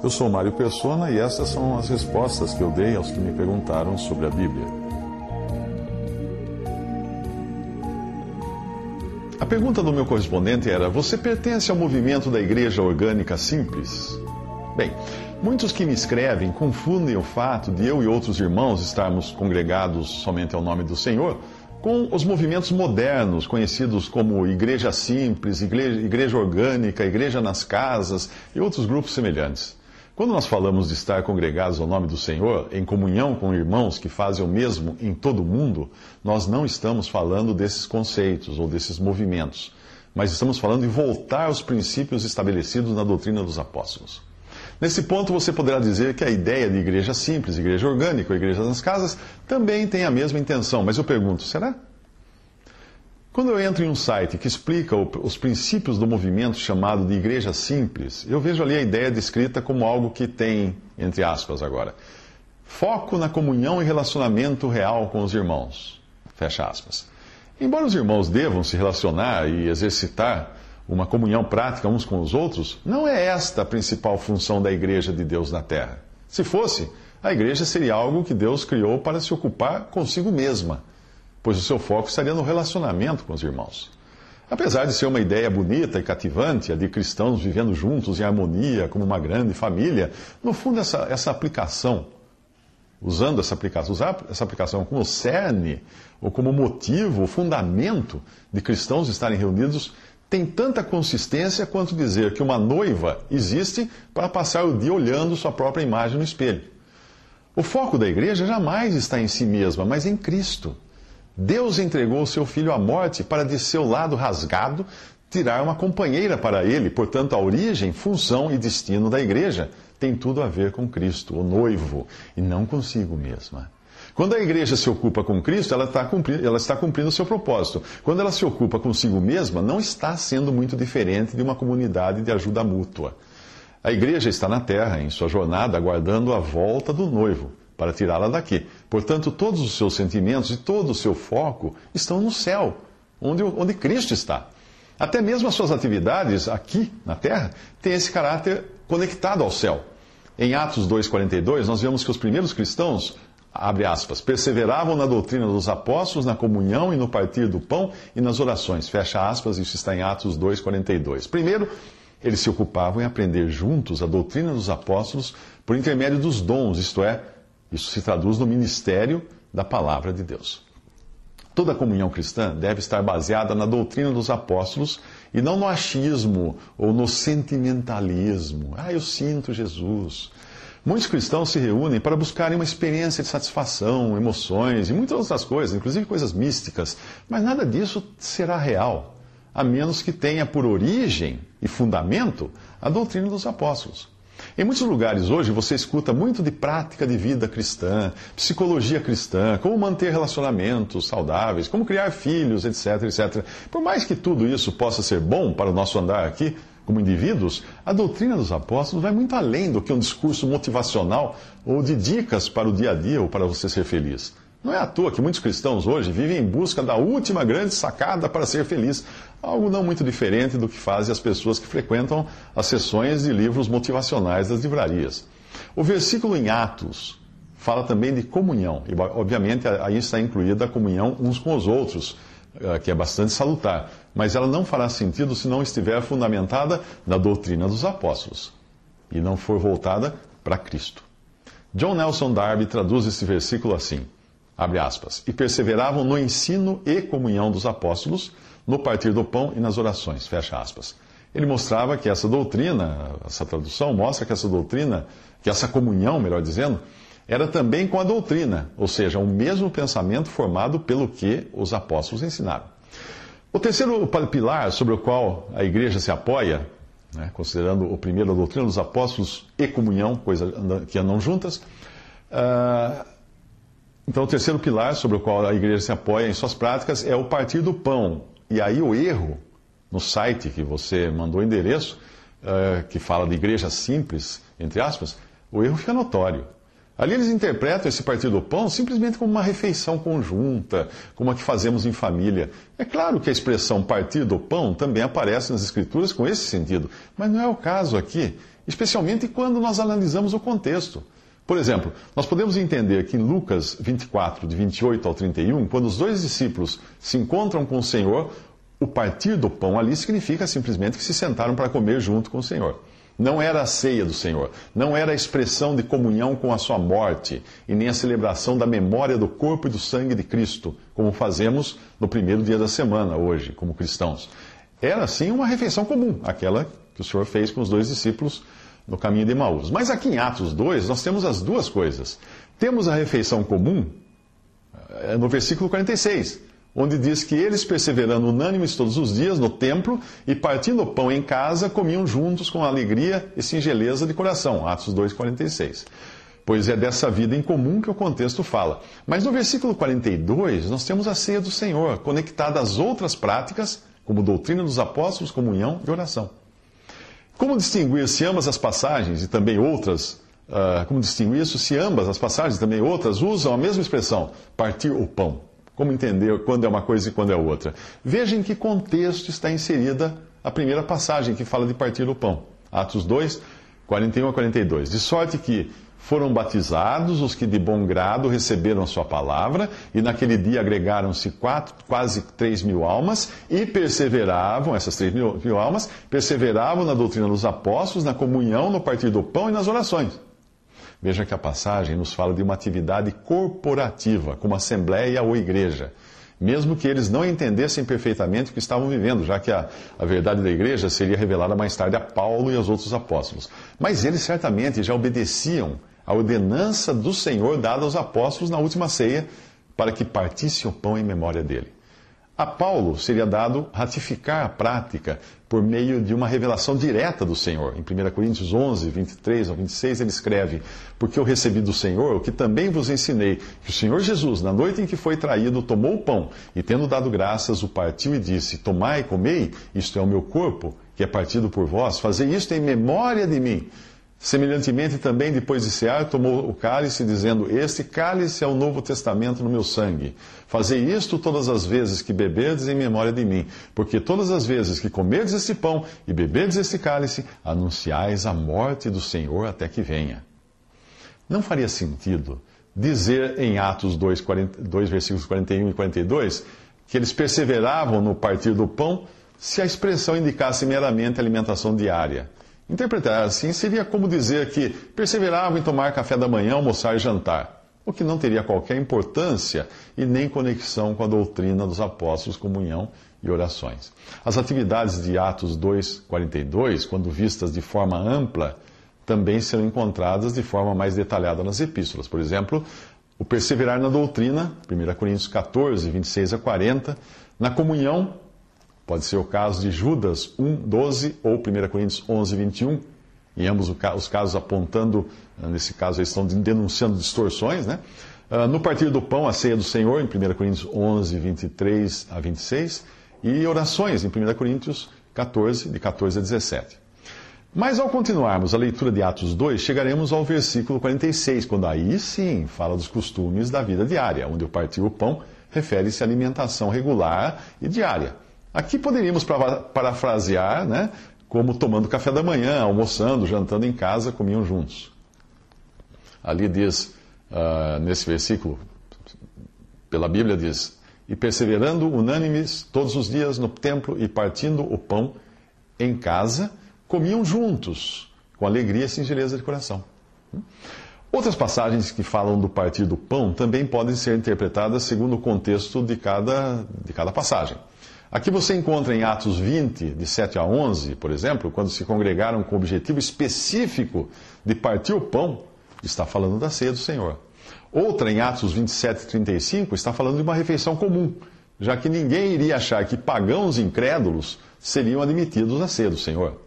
Eu sou Mário Persona e essas são as respostas que eu dei aos que me perguntaram sobre a Bíblia. A pergunta do meu correspondente era: Você pertence ao movimento da Igreja Orgânica Simples? Bem, muitos que me escrevem confundem o fato de eu e outros irmãos estarmos congregados somente ao nome do Senhor com os movimentos modernos, conhecidos como Igreja Simples, Igreja, igreja Orgânica, Igreja nas Casas e outros grupos semelhantes. Quando nós falamos de estar congregados ao nome do Senhor, em comunhão com irmãos que fazem o mesmo em todo o mundo, nós não estamos falando desses conceitos ou desses movimentos, mas estamos falando de voltar aos princípios estabelecidos na doutrina dos apóstolos. Nesse ponto, você poderá dizer que a ideia de igreja simples, igreja orgânica ou igreja nas casas também tem a mesma intenção, mas eu pergunto, será? Quando eu entro em um site que explica os princípios do movimento chamado de Igreja Simples, eu vejo ali a ideia descrita como algo que tem, entre aspas agora, foco na comunhão e relacionamento real com os irmãos. Fecha aspas. Embora os irmãos devam se relacionar e exercitar uma comunhão prática uns com os outros, não é esta a principal função da Igreja de Deus na Terra. Se fosse, a Igreja seria algo que Deus criou para se ocupar consigo mesma pois o seu foco estaria no relacionamento com os irmãos. Apesar de ser uma ideia bonita e cativante, a de cristãos vivendo juntos em harmonia, como uma grande família, no fundo, essa, essa aplicação, usando essa aplicação, usar essa aplicação como cerne, ou como motivo, fundamento de cristãos estarem reunidos, tem tanta consistência quanto dizer que uma noiva existe para passar o dia olhando sua própria imagem no espelho. O foco da igreja jamais está em si mesma, mas em Cristo. Deus entregou o seu filho à morte para de seu lado rasgado tirar uma companheira para ele. Portanto, a origem, função e destino da igreja tem tudo a ver com Cristo, o noivo, e não consigo mesma. Quando a igreja se ocupa com Cristo, ela está, cumprindo, ela está cumprindo o seu propósito. Quando ela se ocupa consigo mesma, não está sendo muito diferente de uma comunidade de ajuda mútua. A igreja está na terra, em sua jornada, aguardando a volta do noivo para tirá-la daqui. Portanto, todos os seus sentimentos e todo o seu foco estão no céu, onde, onde Cristo está. Até mesmo as suas atividades aqui na terra têm esse caráter conectado ao céu. Em Atos 2,42, nós vemos que os primeiros cristãos, abre aspas, perseveravam na doutrina dos apóstolos, na comunhão e no partir do pão e nas orações. Fecha aspas, isso está em Atos 2,42. Primeiro, eles se ocupavam em aprender juntos a doutrina dos apóstolos por intermédio dos dons, isto é, isso se traduz no ministério da palavra de Deus. Toda comunhão cristã deve estar baseada na doutrina dos apóstolos e não no achismo ou no sentimentalismo. Ah, eu sinto Jesus. Muitos cristãos se reúnem para buscarem uma experiência de satisfação, emoções e muitas outras coisas, inclusive coisas místicas, mas nada disso será real, a menos que tenha por origem e fundamento a doutrina dos apóstolos. Em muitos lugares hoje você escuta muito de prática de vida cristã, psicologia cristã, como manter relacionamentos saudáveis, como criar filhos, etc, etc. Por mais que tudo isso possa ser bom para o nosso andar aqui, como indivíduos, a doutrina dos apóstolos vai muito além do que um discurso motivacional ou de dicas para o dia a dia ou para você ser feliz. Não é à toa que muitos cristãos hoje vivem em busca da última grande sacada para ser feliz, algo não muito diferente do que fazem as pessoas que frequentam as sessões de livros motivacionais das livrarias. O versículo em Atos fala também de comunhão, e obviamente aí está incluída a comunhão uns com os outros, eh, que é bastante salutar, mas ela não fará sentido se não estiver fundamentada na doutrina dos apóstolos e não for voltada para Cristo. John Nelson Darby traduz esse versículo assim abre aspas, e perseveravam no ensino e comunhão dos apóstolos, no partir do pão e nas orações, fecha aspas. Ele mostrava que essa doutrina, essa tradução mostra que essa doutrina, que essa comunhão, melhor dizendo, era também com a doutrina, ou seja, o mesmo pensamento formado pelo que os apóstolos ensinaram. O terceiro pilar sobre o qual a igreja se apoia, né, considerando o primeiro a doutrina dos apóstolos e comunhão, coisa que andam juntas, uh, então o terceiro pilar sobre o qual a igreja se apoia em suas práticas é o partir do pão. E aí o erro no site que você mandou o endereço, uh, que fala de igreja simples, entre aspas, o erro fica notório. Ali eles interpretam esse partir do pão simplesmente como uma refeição conjunta, como a que fazemos em família. É claro que a expressão partir do pão também aparece nas Escrituras com esse sentido, mas não é o caso aqui, especialmente quando nós analisamos o contexto. Por exemplo, nós podemos entender que em Lucas 24, de 28 ao 31, quando os dois discípulos se encontram com o Senhor, o partir do pão ali significa simplesmente que se sentaram para comer junto com o Senhor. Não era a ceia do Senhor, não era a expressão de comunhão com a sua morte, e nem a celebração da memória do corpo e do sangue de Cristo, como fazemos no primeiro dia da semana, hoje, como cristãos. Era, sim, uma refeição comum, aquela que o Senhor fez com os dois discípulos no caminho de Emaús. Mas aqui em Atos 2, nós temos as duas coisas. Temos a refeição comum, eh, no versículo 46 onde diz que eles, perseverando unânimes todos os dias no templo e partindo o pão em casa, comiam juntos com alegria e singeleza de coração. Atos 2,46. Pois é dessa vida em comum que o contexto fala. Mas no versículo 42, nós temos a ceia do Senhor, conectada às outras práticas, como doutrina dos apóstolos, comunhão e oração. Como distinguir se ambas as passagens e também outras, uh, como distinguir isso se ambas as passagens e também outras usam a mesma expressão, partir o pão? Como entender quando é uma coisa e quando é outra? Veja em que contexto está inserida a primeira passagem que fala de partir o pão. Atos 2, 41 a 42. De sorte que foram batizados os que de bom grado receberam a sua palavra, e naquele dia agregaram-se quase 3 mil almas, e perseveravam, essas 3 mil, mil almas, perseveravam na doutrina dos apóstolos, na comunhão, no partir do pão e nas orações. Veja que a passagem nos fala de uma atividade corporativa, como assembleia ou igreja. Mesmo que eles não entendessem perfeitamente o que estavam vivendo, já que a, a verdade da igreja seria revelada mais tarde a Paulo e aos outros apóstolos. Mas eles certamente já obedeciam à ordenança do Senhor dada aos apóstolos na última ceia, para que partisse o pão em memória dele. A Paulo seria dado ratificar a prática por meio de uma revelação direta do Senhor. Em 1 Coríntios 11, 23 ao 26, ele escreve: Porque eu recebi do Senhor o que também vos ensinei, que o Senhor Jesus, na noite em que foi traído, tomou o pão e, tendo dado graças, o partiu e disse: Tomai e comei, isto é o meu corpo, que é partido por vós, fazei isto em memória de mim. Semelhantemente, também depois de cear, tomou o cálice, dizendo: Este cálice é o novo testamento no meu sangue. Fazei isto todas as vezes que beberdes em memória de mim, porque todas as vezes que comerdes este pão e beberdes este cálice, anunciais a morte do Senhor até que venha. Não faria sentido dizer em Atos 2, 40, 2 versículos 41 e 42 que eles perseveravam no partir do pão se a expressão indicasse meramente alimentação diária. Interpretar assim seria como dizer que perseveravam em tomar café da manhã, almoçar e jantar, o que não teria qualquer importância e nem conexão com a doutrina dos apóstolos, comunhão e orações. As atividades de Atos 2:42, quando vistas de forma ampla, também serão encontradas de forma mais detalhada nas epístolas. Por exemplo, o perseverar na doutrina, 1 Coríntios 14, 26 a 40, na comunhão, Pode ser o caso de Judas 1, 12 ou 1 Coríntios 11, 21. Em ambos os casos apontando, ah, nesse caso eles estão denunciando distorções, né? Ah, no partir do pão, a ceia do Senhor, em 1 Coríntios 11, 23 a 26. E orações, em 1 Coríntios 14, de 14 a 17. Mas ao continuarmos a leitura de Atos 2, chegaremos ao versículo 46, quando aí sim fala dos costumes da vida diária, onde o partir o pão refere-se à alimentação regular e diária. Aqui poderíamos parafrasear, né, como tomando café da manhã, almoçando, jantando em casa, comiam juntos. Ali diz, uh, nesse versículo, pela Bíblia diz, e perseverando unânimes todos os dias no templo e partindo o pão em casa, comiam juntos, com alegria e singeleza de coração. Outras passagens que falam do partir do pão também podem ser interpretadas segundo o contexto de cada, de cada passagem. Aqui você encontra em Atos 20, de 7 a 11, por exemplo, quando se congregaram com o objetivo específico de partir o pão, está falando da ceia do Senhor. Outra, em Atos 27, 35, está falando de uma refeição comum, já que ninguém iria achar que pagãos incrédulos seriam admitidos a ser do Senhor.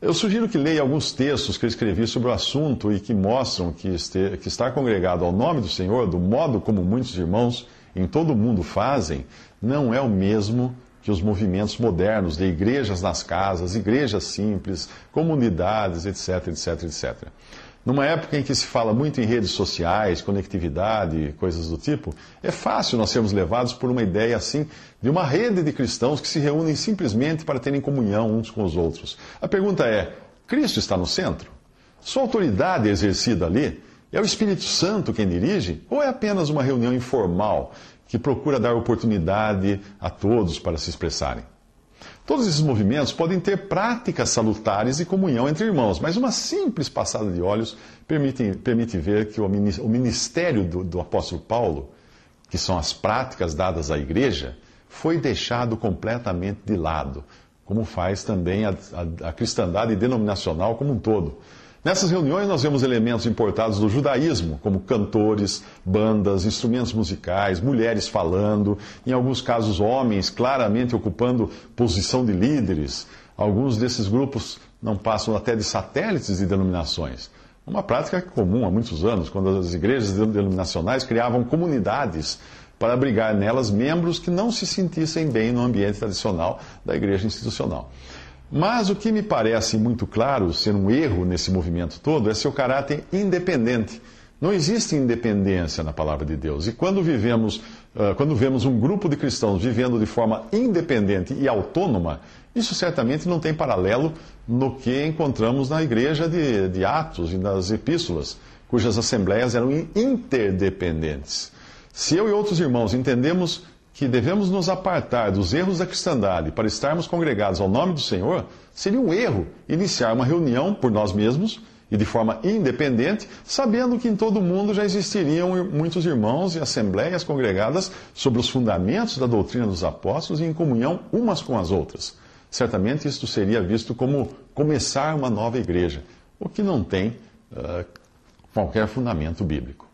Eu sugiro que leia alguns textos que eu escrevi sobre o assunto e que mostram que, este, que estar congregado ao nome do Senhor, do modo como muitos irmãos em todo o mundo fazem, não é o mesmo que os movimentos modernos de igrejas nas casas, igrejas simples, comunidades, etc, etc, etc. Numa época em que se fala muito em redes sociais, conectividade, coisas do tipo, é fácil nós sermos levados por uma ideia assim de uma rede de cristãos que se reúnem simplesmente para terem comunhão uns com os outros. A pergunta é: Cristo está no centro? Sua autoridade é exercida ali? É o Espírito Santo quem dirige? Ou é apenas uma reunião informal que procura dar oportunidade a todos para se expressarem? Todos esses movimentos podem ter práticas salutares e comunhão entre irmãos, mas uma simples passada de olhos permite, permite ver que o ministério do, do apóstolo Paulo, que são as práticas dadas à igreja, foi deixado completamente de lado, como faz também a, a, a cristandade denominacional como um todo. Nessas reuniões nós vemos elementos importados do judaísmo, como cantores, bandas, instrumentos musicais, mulheres falando, em alguns casos homens claramente ocupando posição de líderes. Alguns desses grupos não passam até de satélites de denominações. Uma prática comum há muitos anos, quando as igrejas denominacionais criavam comunidades para abrigar nelas membros que não se sentissem bem no ambiente tradicional da igreja institucional. Mas o que me parece muito claro ser um erro nesse movimento todo é seu caráter independente. Não existe independência na palavra de Deus. E quando vivemos, uh, quando vemos um grupo de cristãos vivendo de forma independente e autônoma, isso certamente não tem paralelo no que encontramos na igreja de, de Atos e nas epístolas, cujas assembleias eram interdependentes. Se eu e outros irmãos entendemos que devemos nos apartar dos erros da cristandade para estarmos congregados ao nome do Senhor, seria um erro iniciar uma reunião por nós mesmos e de forma independente, sabendo que em todo o mundo já existiriam muitos irmãos e assembleias congregadas sobre os fundamentos da doutrina dos apóstolos e em comunhão umas com as outras. Certamente isto seria visto como começar uma nova igreja, o que não tem uh, qualquer fundamento bíblico.